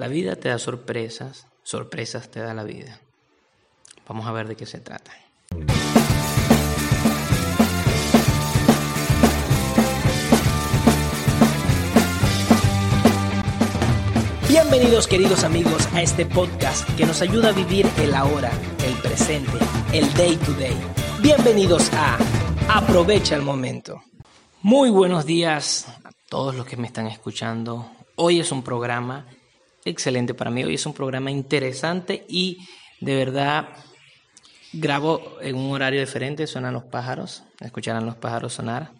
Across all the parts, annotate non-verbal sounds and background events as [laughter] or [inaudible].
La vida te da sorpresas, sorpresas te da la vida. Vamos a ver de qué se trata. Bienvenidos queridos amigos a este podcast que nos ayuda a vivir el ahora, el presente, el day to day. Bienvenidos a Aprovecha el momento. Muy buenos días a todos los que me están escuchando. Hoy es un programa excelente para mí. Hoy es un programa interesante y de verdad grabo en un horario diferente. Suenan los pájaros, escucharán los pájaros sonar,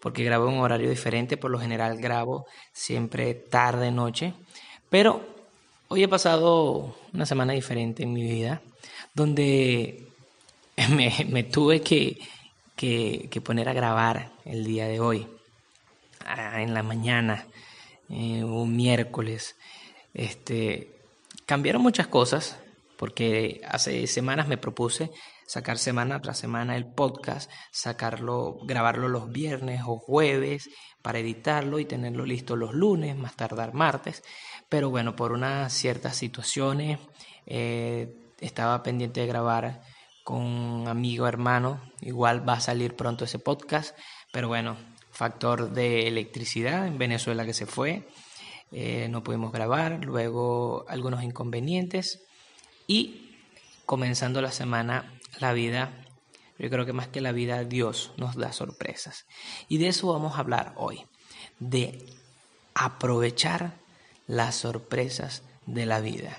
porque grabo en un horario diferente. Por lo general grabo siempre tarde, noche. Pero hoy he pasado una semana diferente en mi vida, donde [laughs] me, tuve que, que, poner a grabar el día de hoy, en la mañana, eh, un miércoles. Este, cambiaron muchas cosas porque hace semanas me propuse sacar semana tras semana el podcast, sacarlo, grabarlo los viernes o jueves para editarlo y tenerlo listo los lunes, más tardar martes. Pero bueno, por unas ciertas situaciones eh, estaba pendiente de grabar con un amigo hermano. Igual va a salir pronto ese podcast. Pero bueno, factor de electricidad en Venezuela que se fue. Eh, no pudimos grabar, luego algunos inconvenientes y comenzando la semana, la vida, yo creo que más que la vida, Dios nos da sorpresas. Y de eso vamos a hablar hoy, de aprovechar las sorpresas de la vida.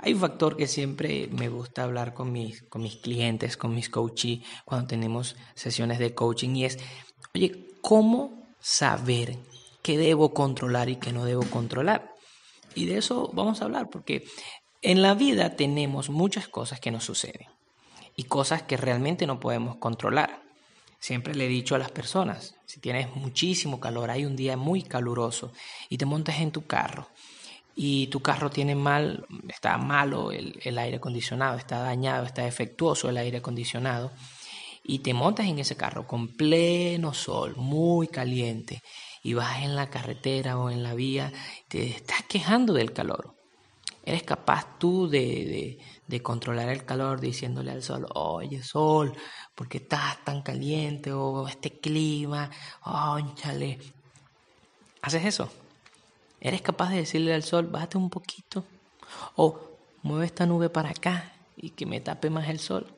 Hay un factor que siempre me gusta hablar con mis, con mis clientes, con mis coaches, cuando tenemos sesiones de coaching, y es, oye, ¿cómo saber qué debo controlar y qué no debo controlar. Y de eso vamos a hablar, porque en la vida tenemos muchas cosas que nos suceden y cosas que realmente no podemos controlar. Siempre le he dicho a las personas, si tienes muchísimo calor, hay un día muy caluroso y te montas en tu carro y tu carro tiene mal, está malo el, el aire acondicionado, está dañado, está defectuoso el aire acondicionado y te montas en ese carro con pleno sol, muy caliente y vas en la carretera o en la vía, te estás quejando del calor. ¿Eres capaz tú de, controlar el calor diciéndole al sol, oye sol, ¿por qué estás tan caliente? O este clima, oh, chale. ¿Haces eso? ¿Eres capaz de decirle al sol, bájate un poquito? O mueve esta nube para acá y que me tape más el sol.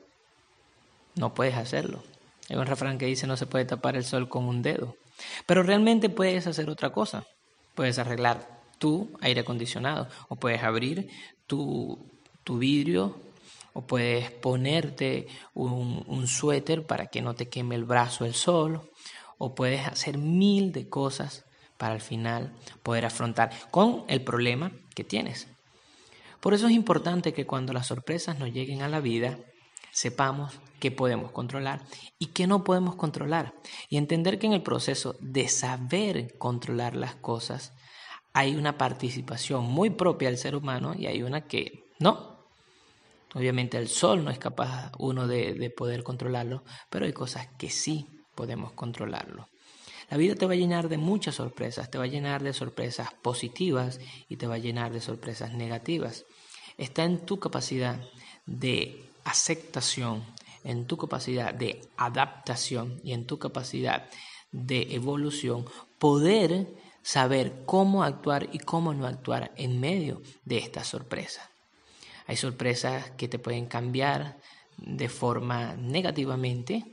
No puedes hacerlo. Hay un refrán que dice no se puede tapar el sol con un dedo. Pero realmente puedes hacer otra cosa. Puedes arreglar tu aire acondicionado o puedes abrir tu, tu vidrio o puedes ponerte un, un suéter para que no te queme el brazo el sol o puedes hacer mil de cosas para al final poder afrontar con el problema que tienes. Por eso es importante que cuando las sorpresas nos lleguen a la vida, sepamos qué podemos controlar y qué no podemos controlar. Y entender que en el proceso de saber controlar las cosas hay una participación muy propia del ser humano y hay una que no. Obviamente el sol no es capaz uno de, de poder controlarlo, pero hay cosas que sí podemos controlarlo. La vida te va a llenar de muchas sorpresas, te va a llenar de sorpresas positivas y te va a llenar de sorpresas negativas. Está en tu capacidad de aceptación, en tu capacidad de adaptación y en tu capacidad de evolución, poder saber cómo actuar y cómo no actuar en medio de estas sorpresas. Hay sorpresas que te pueden cambiar de forma negativamente,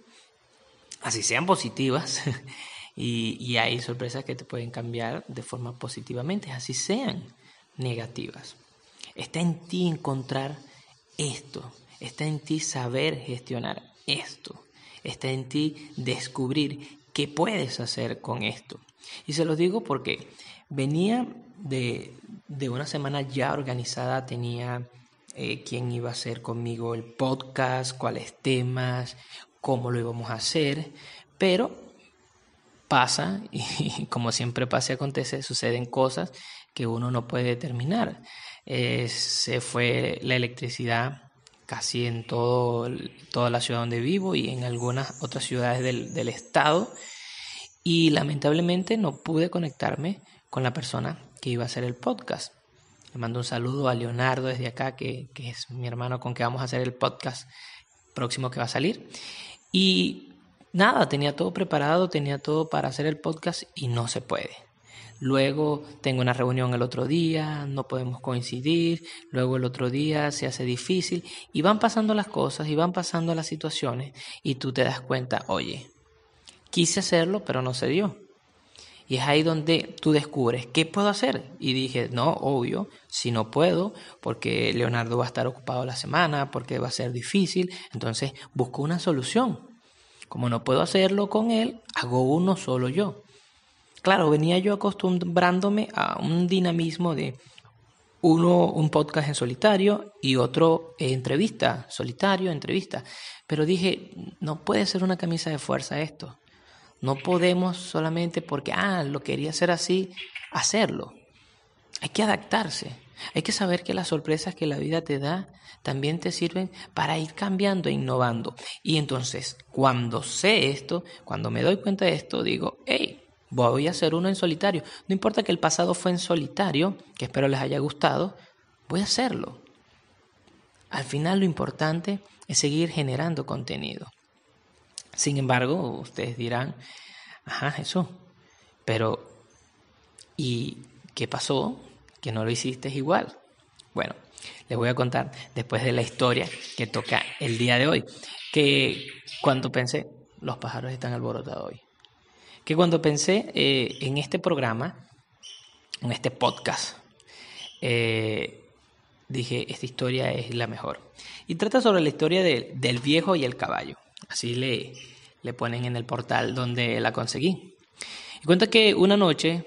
así sean positivas, [laughs] y, y, hay sorpresas que te pueden cambiar de forma positivamente, así sean negativas. Está en ti encontrar esto, Está en ti saber gestionar esto. Está en ti descubrir qué puedes hacer con esto. Y se los digo porque venía de, una semana ya organizada, tenía eh, quién iba a hacer conmigo el podcast, cuáles temas, cómo lo íbamos a hacer, pero pasa [laughs] y como siempre pasa y acontece, suceden cosas que uno no puede determinar. Eh, se fue la electricidad casi en todo, toda la ciudad donde vivo y en algunas otras ciudades del, estado. Y lamentablemente no pude conectarme con la persona que iba a hacer el podcast. Le mando un saludo a Leonardo desde acá, que, que es mi hermano con que vamos a hacer el podcast próximo que va a salir. Y nada, tenía todo preparado, tenía todo para hacer el podcast y no se puede. Luego tengo una reunión el otro día, no podemos coincidir, luego el otro día se hace difícil y van pasando las cosas y van pasando las situaciones y tú te das cuenta, oye, quise hacerlo pero no se dio. Y es ahí donde tú descubres, ¿qué puedo hacer? Y dije, no, obvio, si no puedo, porque Leonardo va a estar ocupado la semana, porque va a ser difícil, entonces busco una solución. Como no puedo hacerlo con él, hago uno solo yo. Claro, venía yo acostumbrándome a un dinamismo de uno un podcast en solitario y otro entrevista, solitario, entrevista. Pero dije, no puede ser una camisa de fuerza esto. No podemos solamente porque, ah, lo quería hacer así, hacerlo. Hay que adaptarse. Hay que saber que las sorpresas que la vida te da también te sirven para ir cambiando e innovando. Y entonces, cuando sé esto, cuando me doy cuenta de esto, digo, hey, voy a hacer uno en solitario. No importa que el pasado fue en solitario, que espero les haya gustado, voy a hacerlo. Al final lo importante es seguir generando contenido. Sin embargo, ustedes dirán, ajá, eso, pero ¿y qué pasó? Que no lo hiciste igual. Bueno, les voy a contar después de la historia que toca el día de hoy, que cuando pensé, los pájaros están alborotados hoy, que cuando pensé eh, en este programa, en este podcast, eh, dije, esta historia es la mejor. Y trata sobre la historia del viejo y el caballo. Así le, le ponen en el portal donde la conseguí. Y cuenta que una noche,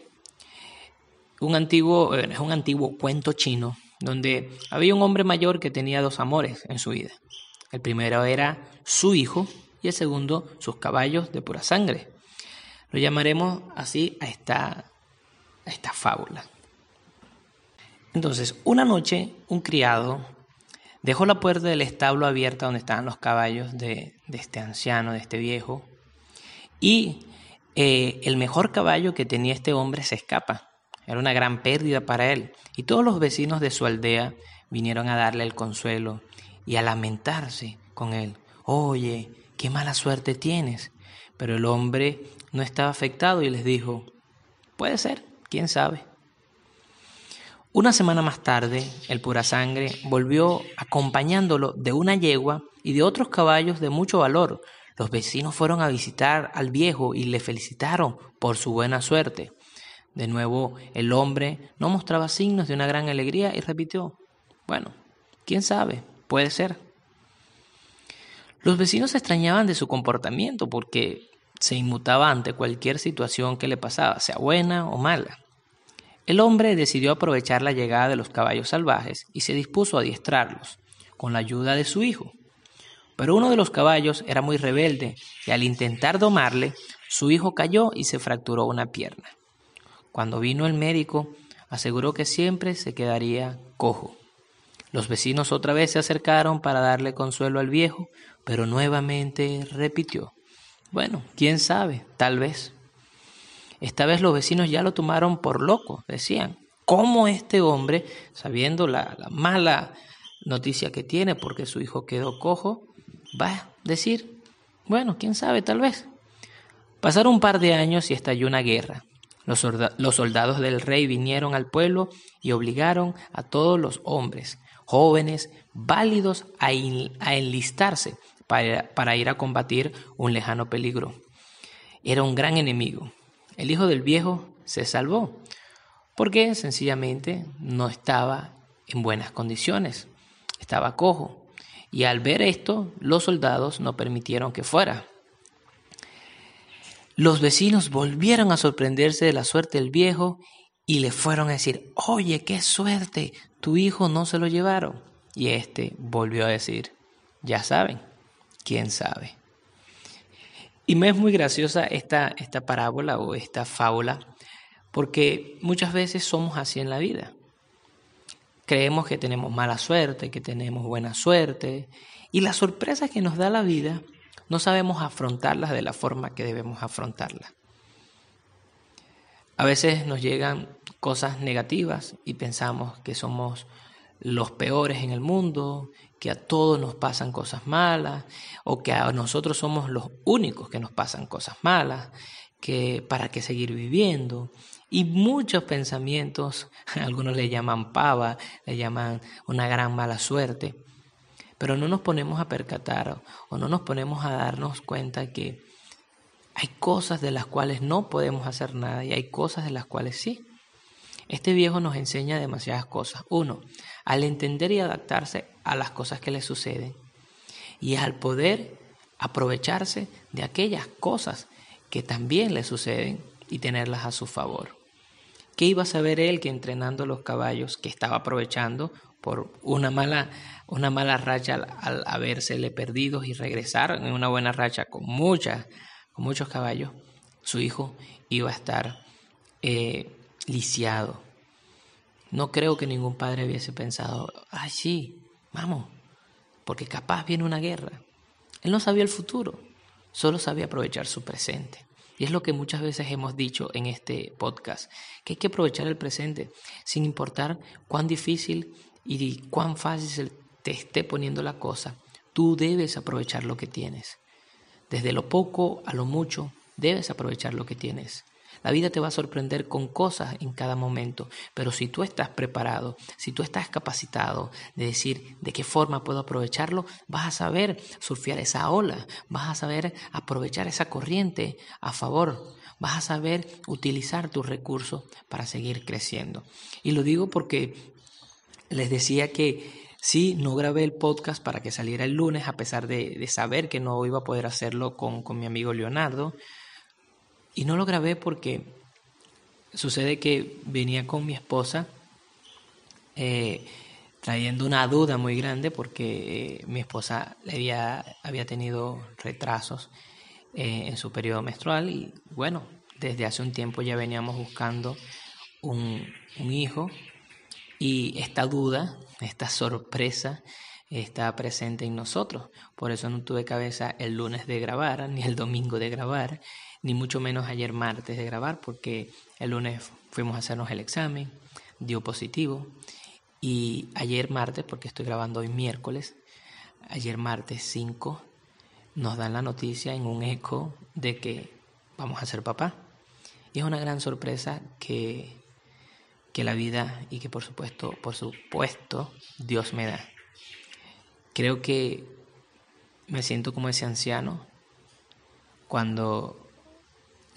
un antiguo, es un antiguo cuento chino, donde había un hombre mayor que tenía dos amores en su vida. El primero era su hijo y el segundo sus caballos de pura sangre. Lo llamaremos así a esta, a esta fábula. Entonces, una noche, un criado Dejó la puerta del establo abierta donde estaban los caballos de, este anciano, de este viejo, y eh, el mejor caballo que tenía este hombre se escapa. Era una gran pérdida para él, y todos los vecinos de su aldea vinieron a darle el consuelo y a lamentarse con él. Oye, qué mala suerte tienes. Pero el hombre no estaba afectado y les dijo, puede ser, quién sabe. Una semana más tarde, el pura sangre volvió acompañándolo de una yegua y de otros caballos de mucho valor. Los vecinos fueron a visitar al viejo y le felicitaron por su buena suerte. De nuevo, el hombre no mostraba signos de una gran alegría y repitió, bueno, quién sabe, puede ser. Los vecinos se extrañaban de su comportamiento porque se inmutaba ante cualquier situación que le pasaba, sea buena o mala. El hombre decidió aprovechar la llegada de los caballos salvajes y se dispuso a adiestrarlos, con la ayuda de su hijo. Pero uno de los caballos era muy rebelde y al intentar domarle, su hijo cayó y se fracturó una pierna. Cuando vino el médico, aseguró que siempre se quedaría cojo. Los vecinos otra vez se acercaron para darle consuelo al viejo, pero nuevamente repitió, bueno, quién sabe, tal vez. Esta vez los vecinos ya lo tomaron por loco, decían, ¿cómo este hombre, sabiendo la, mala noticia que tiene porque su hijo quedó cojo, va a decir, bueno, quién sabe, tal vez? Pasaron un par de años y estalló una guerra. Los, soldados del rey vinieron al pueblo y obligaron a todos los hombres, jóvenes, válidos, a, enlistarse para ir a combatir un lejano peligro. Era un gran enemigo, el hijo del viejo se salvó porque sencillamente no estaba en buenas condiciones, estaba cojo. Y al ver esto, los soldados no permitieron que fuera. Los vecinos volvieron a sorprenderse de la suerte del viejo y le fueron a decir, oye, qué suerte, tu hijo no se lo llevaron. Y este volvió a decir, ya saben, quién sabe. Y me es muy graciosa esta, esta parábola o esta fábula, porque muchas veces somos así en la vida. Creemos que tenemos mala suerte, que tenemos buena suerte, y las sorpresas que nos da la vida no sabemos afrontarlas de la forma que debemos afrontarlas. A veces nos llegan cosas negativas y pensamos que somos los peores en el mundo, que a todos nos pasan cosas malas o que a nosotros somos los únicos que nos pasan cosas malas, que para qué seguir viviendo y muchos pensamientos, [laughs] algunos le llaman pava, le llaman una gran mala suerte, pero no nos ponemos a percatar o no nos ponemos a darnos cuenta que hay cosas de las cuales no podemos hacer nada y hay cosas de las cuales sí. Este viejo nos enseña demasiadas cosas. Uno, al entender y adaptarse a las cosas que le suceden y al poder aprovecharse de aquellas cosas que también le suceden y tenerlas a su favor. ¿Qué iba a saber él que entrenando los caballos, que estaba aprovechando por una mala, una mala racha al, al habérsele perdidos y regresar en una buena racha con, con muchos caballos, su hijo iba a estar eh, lisiado? No creo que ningún padre hubiese pensado, ay sí, vamos, porque capaz viene una guerra. Él no sabía el futuro, solo sabía aprovechar su presente. Y es lo que muchas veces hemos dicho en este podcast, que hay que aprovechar el presente sin importar cuán difícil y cuán fácil te esté poniendo la cosa. Tú debes aprovechar lo que tienes. Desde lo poco a lo mucho, debes aprovechar lo que tienes. La vida te va a sorprender con cosas en cada momento, pero si tú estás preparado, si tú estás capacitado de decir de qué forma puedo aprovecharlo, vas a saber surfear esa ola, vas a saber aprovechar esa corriente a favor, vas a saber utilizar tus recursos para seguir creciendo. Y lo digo porque les decía que Sí, no grabé el podcast para que saliera el lunes, a pesar de, saber que no iba a poder hacerlo con, con mi amigo Leonardo, y no lo grabé porque sucede que venía con mi esposa eh, trayendo una duda muy grande porque eh, mi esposa había, había tenido retrasos eh, en su periodo menstrual y bueno, desde hace un tiempo ya veníamos buscando un, un hijo y esta duda, esta sorpresa está presente en nosotros. Por eso no tuve cabeza el lunes de grabar ni el domingo de grabar ni mucho menos ayer martes de grabar, porque el lunes fuimos a hacernos el examen, dio positivo, y ayer martes, porque estoy grabando hoy miércoles, ayer martes 5, nos dan la noticia en un eco de que vamos a ser papá. Y es una gran sorpresa que, que la vida y que por supuesto, por supuesto, Dios me da. Creo que me siento como ese anciano cuando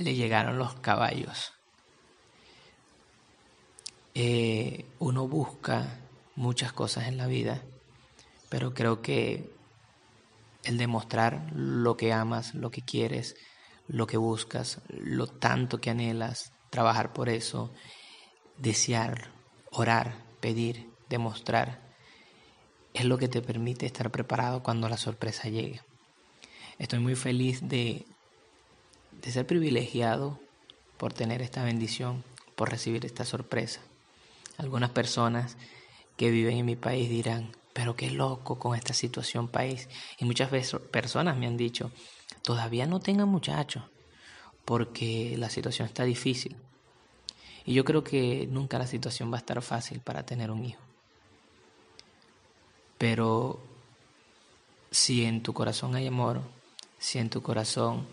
le llegaron los caballos. Eh, uno busca muchas cosas en la vida, pero creo que el demostrar lo que amas, lo que quieres, lo que buscas, lo tanto que anhelas, trabajar por eso, desear, orar, pedir, demostrar, es lo que te permite estar preparado cuando la sorpresa llegue. Estoy muy feliz de de ser privilegiado por tener esta bendición, por recibir esta sorpresa. Algunas personas que viven en mi país dirán, pero qué loco con esta situación país. Y muchas veces personas me han dicho, todavía no tengan muchachos, porque la situación está difícil. Y yo creo que nunca la situación va a estar fácil para tener un hijo. Pero si en tu corazón hay amor, si en tu corazón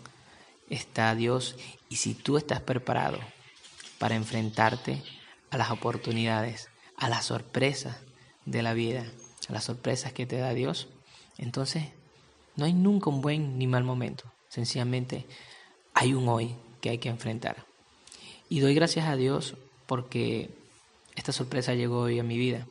está Dios y si tú estás preparado para enfrentarte a las oportunidades, a las sorpresas de la vida, a las sorpresas que te da Dios, entonces no hay nunca un buen ni mal momento. Sencillamente hay un hoy que hay que enfrentar. Y doy gracias a Dios porque esta sorpresa llegó hoy a mi vida,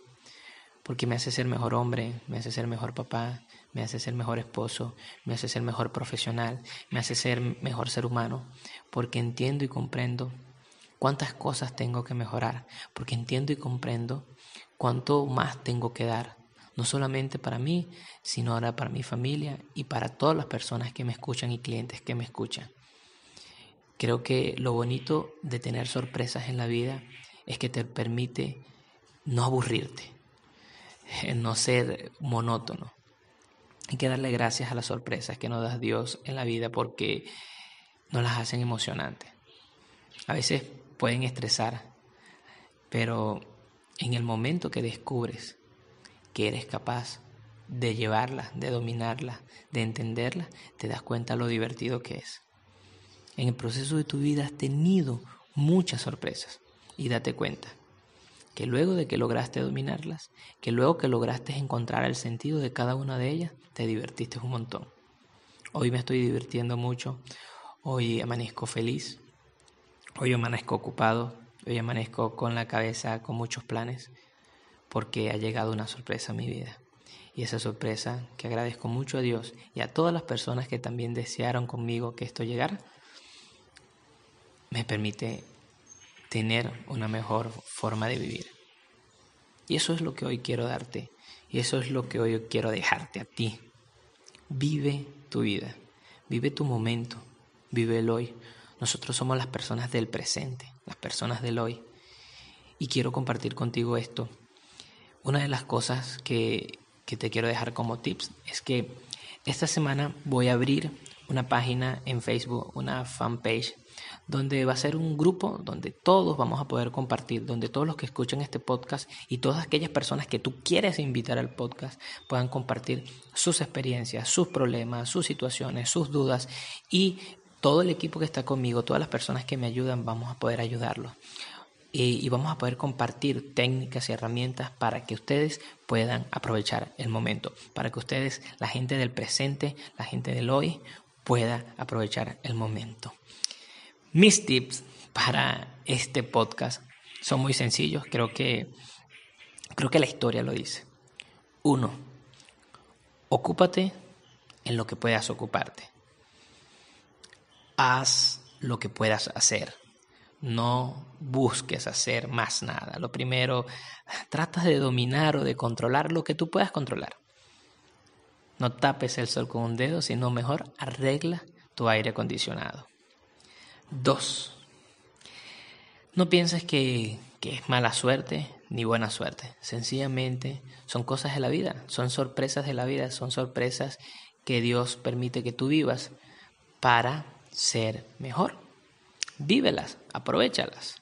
porque me hace ser mejor hombre, me hace ser mejor papá, me hace ser mejor esposo, me hace ser mejor profesional, me hace ser mejor ser humano, porque entiendo y comprendo cuántas cosas tengo que mejorar, porque entiendo y comprendo cuánto más tengo que dar, no solamente para mí, sino ahora para mi familia y para todas las personas que me escuchan y clientes que me escuchan. Creo que lo bonito de tener sorpresas en la vida es que te permite no aburrirte, [laughs] no ser monótono, hay que darle gracias a las sorpresas que nos da Dios en la vida porque nos las hacen emocionantes. A veces pueden estresar, pero en el momento que descubres que eres capaz de llevarla, de dominarla, de entenderla, te das cuenta lo divertido que es. En el proceso de tu vida has tenido muchas sorpresas y date cuenta que luego de que lograste dominarlas, que luego que lograste encontrar el sentido de cada una de ellas, te divertiste un montón. Hoy me estoy divirtiendo mucho, hoy amanezco feliz, hoy amanezco ocupado, hoy amanezco con la cabeza con muchos planes, porque ha llegado una sorpresa a mi vida. Y esa sorpresa que agradezco mucho a Dios y a todas las personas que también desearon conmigo que esto llegara, me permite tener una mejor forma de vivir. Y eso es lo que hoy quiero darte. Y eso es lo que hoy quiero dejarte a ti. Vive tu vida. Vive tu momento. Vive el hoy. Nosotros somos las personas del presente, las personas del hoy. Y quiero compartir contigo esto. Una de las cosas que, que te quiero dejar como tips es que esta semana voy a abrir una página en Facebook, una fanpage donde va a ser un grupo donde todos vamos a poder compartir, donde todos los que escuchan este podcast y todas aquellas personas que tú quieres invitar al podcast puedan compartir sus experiencias, sus problemas, sus situaciones, sus dudas y todo el equipo que está conmigo, todas las personas que me ayudan, vamos a poder ayudarlos. Y, vamos a poder compartir técnicas y herramientas para que ustedes puedan aprovechar el momento, para que ustedes, la gente del presente, la gente del hoy, pueda aprovechar el momento. Mis tips para este podcast son muy sencillos, creo que creo que la historia lo dice. Uno, ocúpate en lo que puedas ocuparte. Haz lo que puedas hacer. No busques hacer más nada. Lo primero, trata de dominar o de controlar lo que tú puedas controlar. No tapes el sol con un dedo, sino mejor arregla tu aire acondicionado. Dos, no pienses que, que es mala suerte ni buena suerte. Sencillamente son cosas de la vida, son sorpresas de la vida, son sorpresas que Dios permite que tú vivas para ser mejor. Vívelas, aprovechalas.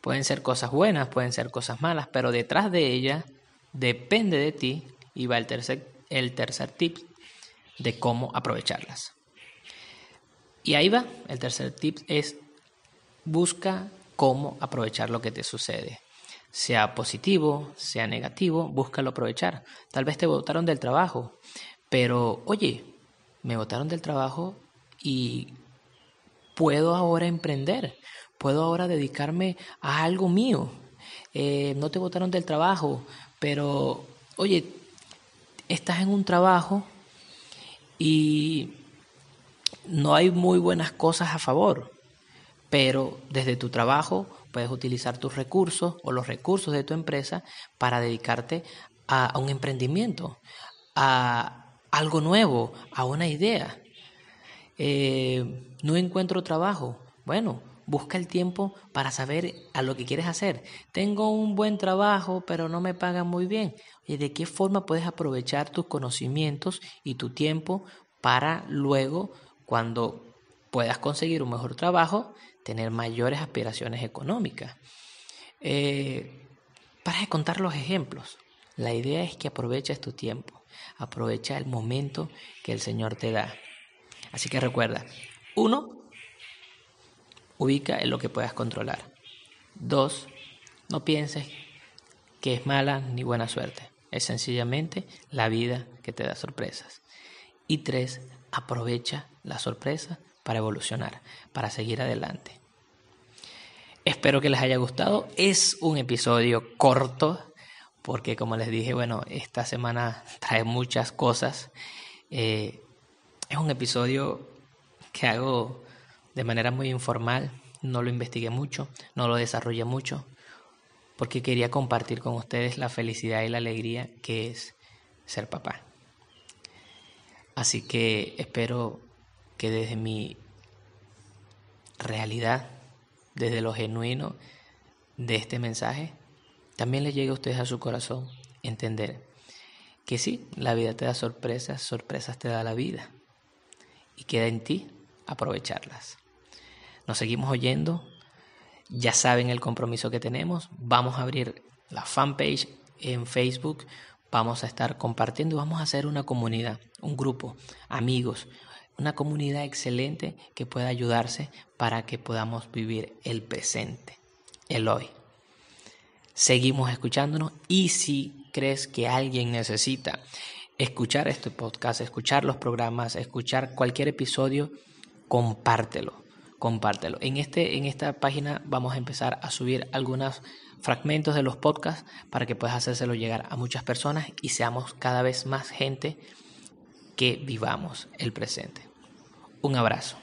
Pueden ser cosas buenas, pueden ser cosas malas, pero detrás de ellas depende de ti y va el tercer, el tercer tip de cómo aprovecharlas. Y ahí va, el tercer tip es busca cómo aprovechar lo que te sucede. Sea positivo, sea negativo, búscalo aprovechar. Tal vez te votaron del trabajo, pero oye, me votaron del trabajo y puedo ahora emprender, puedo ahora dedicarme a algo mío. Eh, no te votaron del trabajo, pero oye, estás en un trabajo y no hay muy buenas cosas a favor, pero desde tu trabajo puedes utilizar tus recursos o los recursos de tu empresa para dedicarte a, un emprendimiento, a algo nuevo, a una idea. Eh, no encuentro trabajo. Bueno, busca el tiempo para saber a lo que quieres hacer. Tengo un buen trabajo, pero no me pagan muy bien. ¿Y de qué forma puedes aprovechar tus conocimientos y tu tiempo para luego cuando puedas conseguir un mejor trabajo, tener mayores aspiraciones económicas. Eh, para contar los ejemplos, la idea es que aproveches tu tiempo, aprovecha el momento que el Señor te da. Así que recuerda, uno, ubica en lo que puedas controlar. Dos, no pienses que es mala ni buena suerte. Es sencillamente la vida que te da sorpresas. Y tres, aprovecha la sorpresa para evolucionar, para seguir adelante. Espero que les haya gustado. Es un episodio corto porque como les dije, bueno, esta semana [laughs] trae muchas cosas. Eh, es un episodio que hago de manera muy informal, no lo investigué mucho, no lo desarrollé mucho, porque quería compartir con ustedes la felicidad y la alegría que es ser papá. Así que espero que desde mi realidad, desde lo genuino de este mensaje, también le llegue a ustedes a su corazón entender que sí, la vida te da sorpresas, sorpresas te da la vida y queda en ti aprovecharlas. Nos seguimos oyendo Ya saben el compromiso que tenemos. Vamos a abrir la fanpage en Facebook. Vamos a estar compartiendo, vamos a hacer una comunidad, un grupo, amigos, una comunidad excelente que pueda ayudarse para que podamos vivir el presente, el hoy. Seguimos escuchándonos y si crees que alguien necesita escuchar este podcast, escuchar los programas, escuchar cualquier episodio, compártelo, compártelo. En, este, en esta página vamos a empezar a subir algunos fragmentos de los podcasts para que puedas hacérselo llegar a muchas personas y seamos cada vez más gente que vivamos el presente. Un abrazo.